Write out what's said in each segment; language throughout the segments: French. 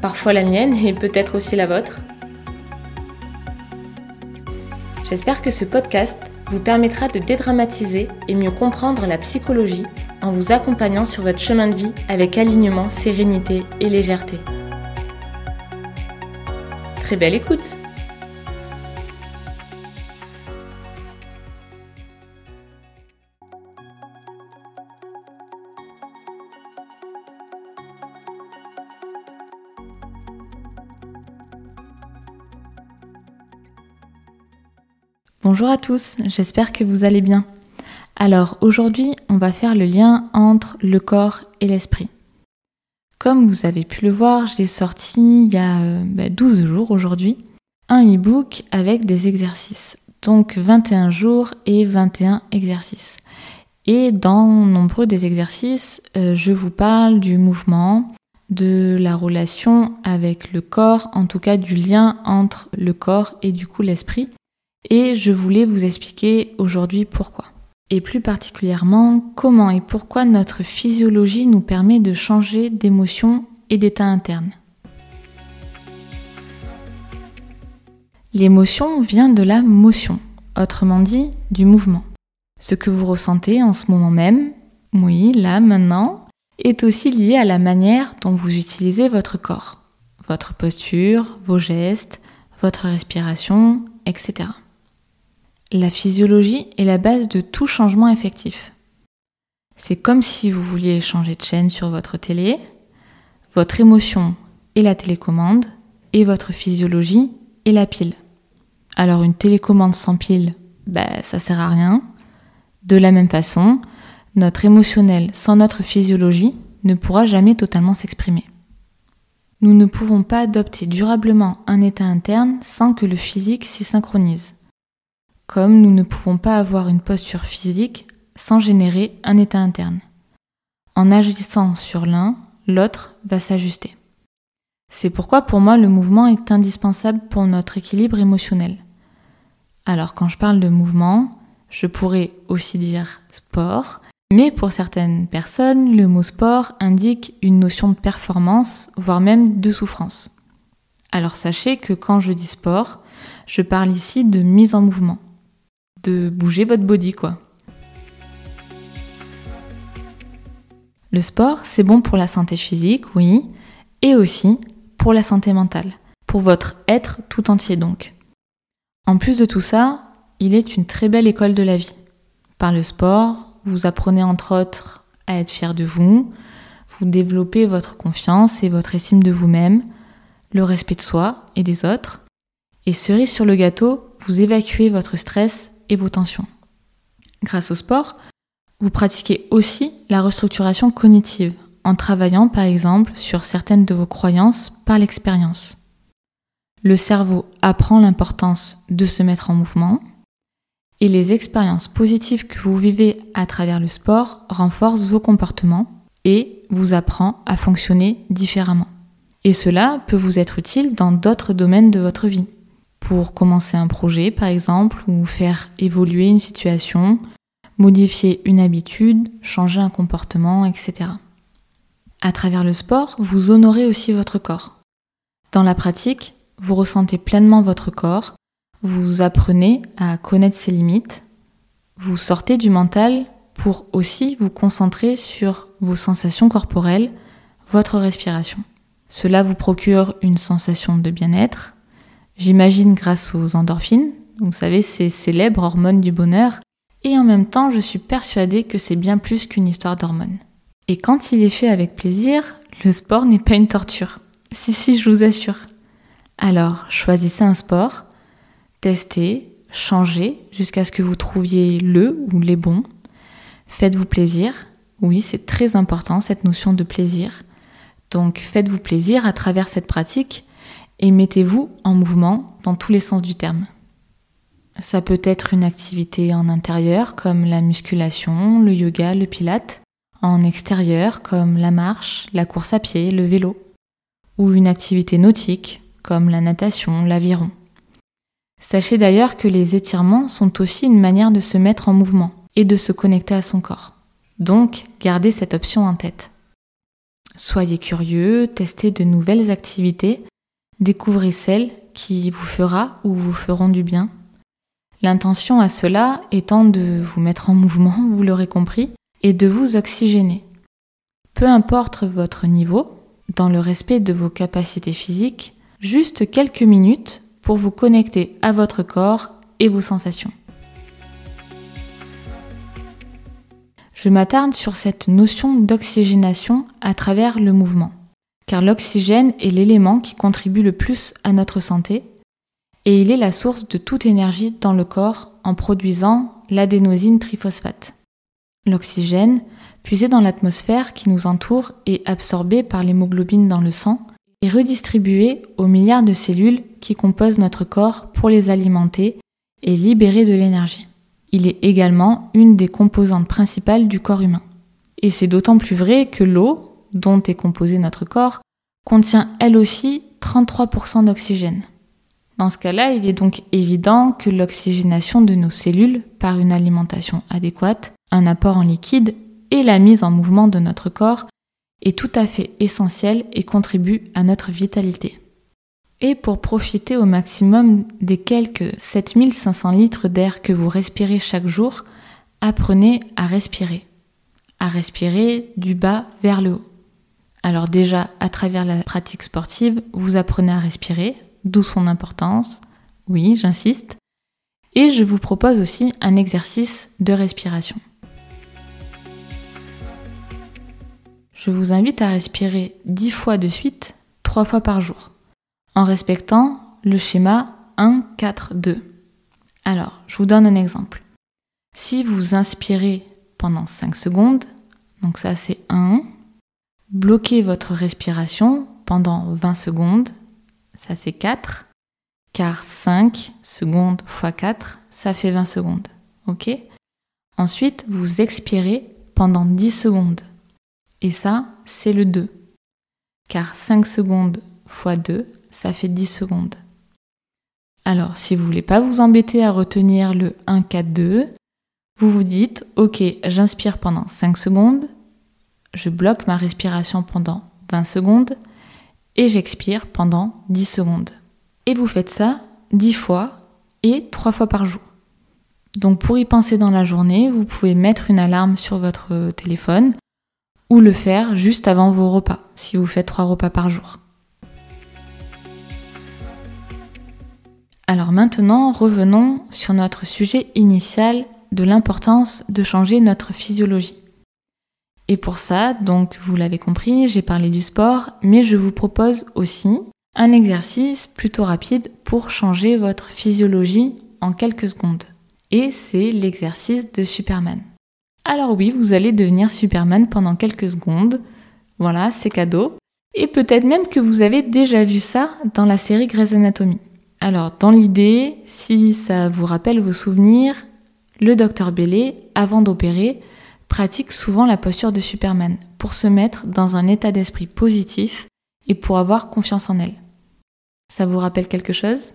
parfois la mienne et peut-être aussi la vôtre. J'espère que ce podcast vous permettra de dédramatiser et mieux comprendre la psychologie en vous accompagnant sur votre chemin de vie avec alignement, sérénité et légèreté. Très belle écoute Bonjour à tous, j'espère que vous allez bien. Alors aujourd'hui, on va faire le lien entre le corps et l'esprit. Comme vous avez pu le voir, j'ai sorti il y a 12 euh, bah, jours aujourd'hui un e-book avec des exercices. Donc 21 jours et 21 exercices. Et dans nombreux des exercices, euh, je vous parle du mouvement, de la relation avec le corps, en tout cas du lien entre le corps et du coup l'esprit et je voulais vous expliquer aujourd'hui pourquoi. Et plus particulièrement, comment et pourquoi notre physiologie nous permet de changer d'émotion et d'état interne. L'émotion vient de la motion, autrement dit du mouvement. Ce que vous ressentez en ce moment même, oui, là, maintenant, est aussi lié à la manière dont vous utilisez votre corps, votre posture, vos gestes, votre respiration, etc. La physiologie est la base de tout changement effectif. C'est comme si vous vouliez changer de chaîne sur votre télé, votre émotion est la télécommande et votre physiologie est la pile. Alors une télécommande sans pile, bah, ça sert à rien. De la même façon, notre émotionnel sans notre physiologie ne pourra jamais totalement s'exprimer. Nous ne pouvons pas adopter durablement un état interne sans que le physique s'y synchronise comme nous ne pouvons pas avoir une posture physique sans générer un état interne. En agissant sur l'un, l'autre va s'ajuster. C'est pourquoi pour moi le mouvement est indispensable pour notre équilibre émotionnel. Alors quand je parle de mouvement, je pourrais aussi dire sport, mais pour certaines personnes, le mot sport indique une notion de performance, voire même de souffrance. Alors sachez que quand je dis sport, je parle ici de mise en mouvement de bouger votre body, quoi. Le sport, c'est bon pour la santé physique, oui, et aussi pour la santé mentale, pour votre être tout entier donc. En plus de tout ça, il est une très belle école de la vie. Par le sport, vous apprenez entre autres à être fier de vous, vous développez votre confiance et votre estime de vous-même, le respect de soi et des autres, et cerise sur le gâteau, vous évacuez votre stress et vos tensions. Grâce au sport, vous pratiquez aussi la restructuration cognitive en travaillant par exemple sur certaines de vos croyances par l'expérience. Le cerveau apprend l'importance de se mettre en mouvement et les expériences positives que vous vivez à travers le sport renforcent vos comportements et vous apprend à fonctionner différemment. Et cela peut vous être utile dans d'autres domaines de votre vie pour commencer un projet par exemple ou faire évoluer une situation, modifier une habitude, changer un comportement, etc. À travers le sport, vous honorez aussi votre corps. Dans la pratique, vous ressentez pleinement votre corps, vous apprenez à connaître ses limites, vous sortez du mental pour aussi vous concentrer sur vos sensations corporelles, votre respiration. Cela vous procure une sensation de bien-être, J'imagine grâce aux endorphines, vous savez, ces célèbres hormones du bonheur, et en même temps, je suis persuadée que c'est bien plus qu'une histoire d'hormones. Et quand il est fait avec plaisir, le sport n'est pas une torture. Si, si, je vous assure. Alors, choisissez un sport, testez, changez jusqu'à ce que vous trouviez le ou les bons. Faites-vous plaisir. Oui, c'est très important cette notion de plaisir. Donc faites-vous plaisir à travers cette pratique et mettez-vous en mouvement dans tous les sens du terme. Ça peut être une activité en intérieur comme la musculation, le yoga, le pilate, en extérieur comme la marche, la course à pied, le vélo, ou une activité nautique comme la natation, l'aviron. Sachez d'ailleurs que les étirements sont aussi une manière de se mettre en mouvement et de se connecter à son corps. Donc, gardez cette option en tête. Soyez curieux, testez de nouvelles activités, découvrez celles qui vous fera ou vous feront du bien L'intention à cela étant de vous mettre en mouvement, vous l'aurez compris, et de vous oxygéner. Peu importe votre niveau, dans le respect de vos capacités physiques, juste quelques minutes pour vous connecter à votre corps et vos sensations. Je m'attarde sur cette notion d'oxygénation à travers le mouvement, car l'oxygène est l'élément qui contribue le plus à notre santé et il est la source de toute énergie dans le corps en produisant l'adénosine triphosphate. L'oxygène, puisé dans l'atmosphère qui nous entoure et absorbé par l'hémoglobine dans le sang, est redistribué aux milliards de cellules qui composent notre corps pour les alimenter et libérer de l'énergie. Il est également une des composantes principales du corps humain. Et c'est d'autant plus vrai que l'eau, dont est composé notre corps, contient elle aussi 33% d'oxygène. Dans ce cas-là, il est donc évident que l'oxygénation de nos cellules par une alimentation adéquate, un apport en liquide et la mise en mouvement de notre corps est tout à fait essentielle et contribue à notre vitalité. Et pour profiter au maximum des quelques 7500 litres d'air que vous respirez chaque jour, apprenez à respirer. À respirer du bas vers le haut. Alors déjà, à travers la pratique sportive, vous apprenez à respirer d'où son importance. Oui, j'insiste. Et je vous propose aussi un exercice de respiration. Je vous invite à respirer 10 fois de suite, 3 fois par jour, en respectant le schéma 1, 4, 2. Alors, je vous donne un exemple. Si vous inspirez pendant 5 secondes, donc ça c'est 1, bloquez votre respiration pendant 20 secondes ça c'est 4, car 5 secondes fois 4, ça fait 20 secondes. Ok? Ensuite, vous expirez pendant 10 secondes. Et ça, c'est le 2. Car 5 secondes fois 2, ça fait 10 secondes. Alors, si vous voulez pas vous embêter à retenir le 1, 4, 2, vous vous dites, ok, j'inspire pendant 5 secondes, je bloque ma respiration pendant 20 secondes, et j'expire pendant 10 secondes. Et vous faites ça 10 fois et 3 fois par jour. Donc pour y penser dans la journée, vous pouvez mettre une alarme sur votre téléphone ou le faire juste avant vos repas, si vous faites 3 repas par jour. Alors maintenant, revenons sur notre sujet initial de l'importance de changer notre physiologie. Et pour ça, donc vous l'avez compris, j'ai parlé du sport, mais je vous propose aussi un exercice plutôt rapide pour changer votre physiologie en quelques secondes. Et c'est l'exercice de Superman. Alors oui, vous allez devenir Superman pendant quelques secondes. Voilà, c'est cadeau. Et peut-être même que vous avez déjà vu ça dans la série Grey's Anatomy. Alors, dans l'idée, si ça vous rappelle vos souvenirs, le docteur Bailey, avant d'opérer, pratique souvent la posture de Superman pour se mettre dans un état d'esprit positif et pour avoir confiance en elle. Ça vous rappelle quelque chose?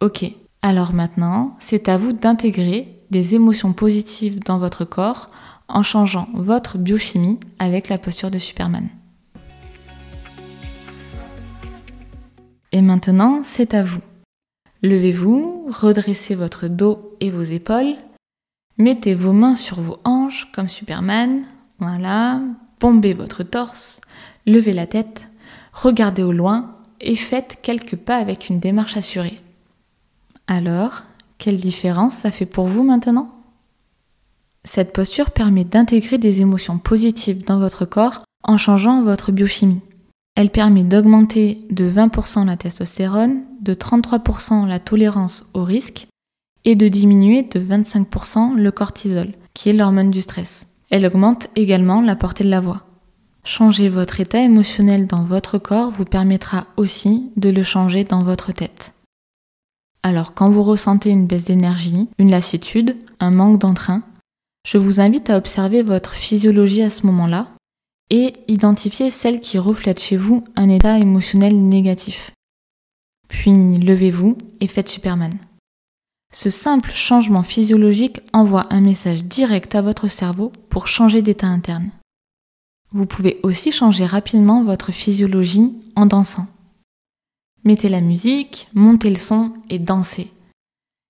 Ok. Alors maintenant, c'est à vous d'intégrer des émotions positives dans votre corps en changeant votre biochimie avec la posture de Superman. Et maintenant, c'est à vous. Levez-vous, redressez votre dos et vos épaules Mettez vos mains sur vos hanches comme Superman. Voilà. Bombez votre torse. Levez la tête. Regardez au loin et faites quelques pas avec une démarche assurée. Alors, quelle différence ça fait pour vous maintenant? Cette posture permet d'intégrer des émotions positives dans votre corps en changeant votre biochimie. Elle permet d'augmenter de 20% la testostérone, de 33% la tolérance au risque et de diminuer de 25% le cortisol, qui est l'hormone du stress. Elle augmente également la portée de la voix. Changer votre état émotionnel dans votre corps vous permettra aussi de le changer dans votre tête. Alors quand vous ressentez une baisse d'énergie, une lassitude, un manque d'entrain, je vous invite à observer votre physiologie à ce moment-là et identifier celle qui reflète chez vous un état émotionnel négatif. Puis levez-vous et faites Superman. Ce simple changement physiologique envoie un message direct à votre cerveau pour changer d'état interne. Vous pouvez aussi changer rapidement votre physiologie en dansant. Mettez la musique, montez le son et dansez.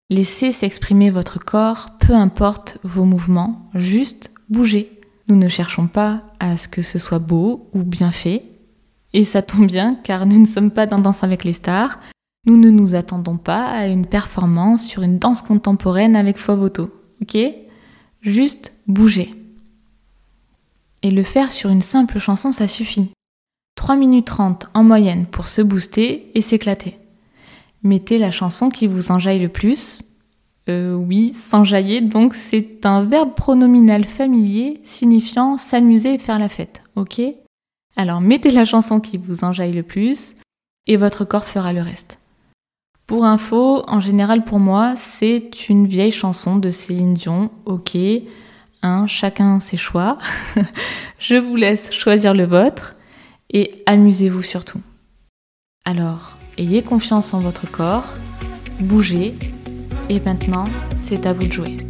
Laissez s'exprimer votre corps, peu importe vos mouvements, juste bougez. Nous ne cherchons pas à ce que ce soit beau ou bien fait. Et ça tombe bien car nous ne sommes pas dans Danse avec les stars. Nous ne nous attendons pas à une performance sur une danse contemporaine avec Fovoto. Ok? Juste bouger. Et le faire sur une simple chanson, ça suffit. 3 minutes 30 en moyenne pour se booster et s'éclater. Mettez la chanson qui vous enjaille le plus. Euh, oui, s'enjailler, donc c'est un verbe pronominal familier signifiant s'amuser et faire la fête, ok? Alors mettez la chanson qui vous enjaille le plus et votre corps fera le reste. Pour info, en général pour moi, c'est une vieille chanson de Céline Dion, ok hein, Chacun ses choix. Je vous laisse choisir le vôtre et amusez-vous surtout. Alors, ayez confiance en votre corps, bougez, et maintenant, c'est à vous de jouer.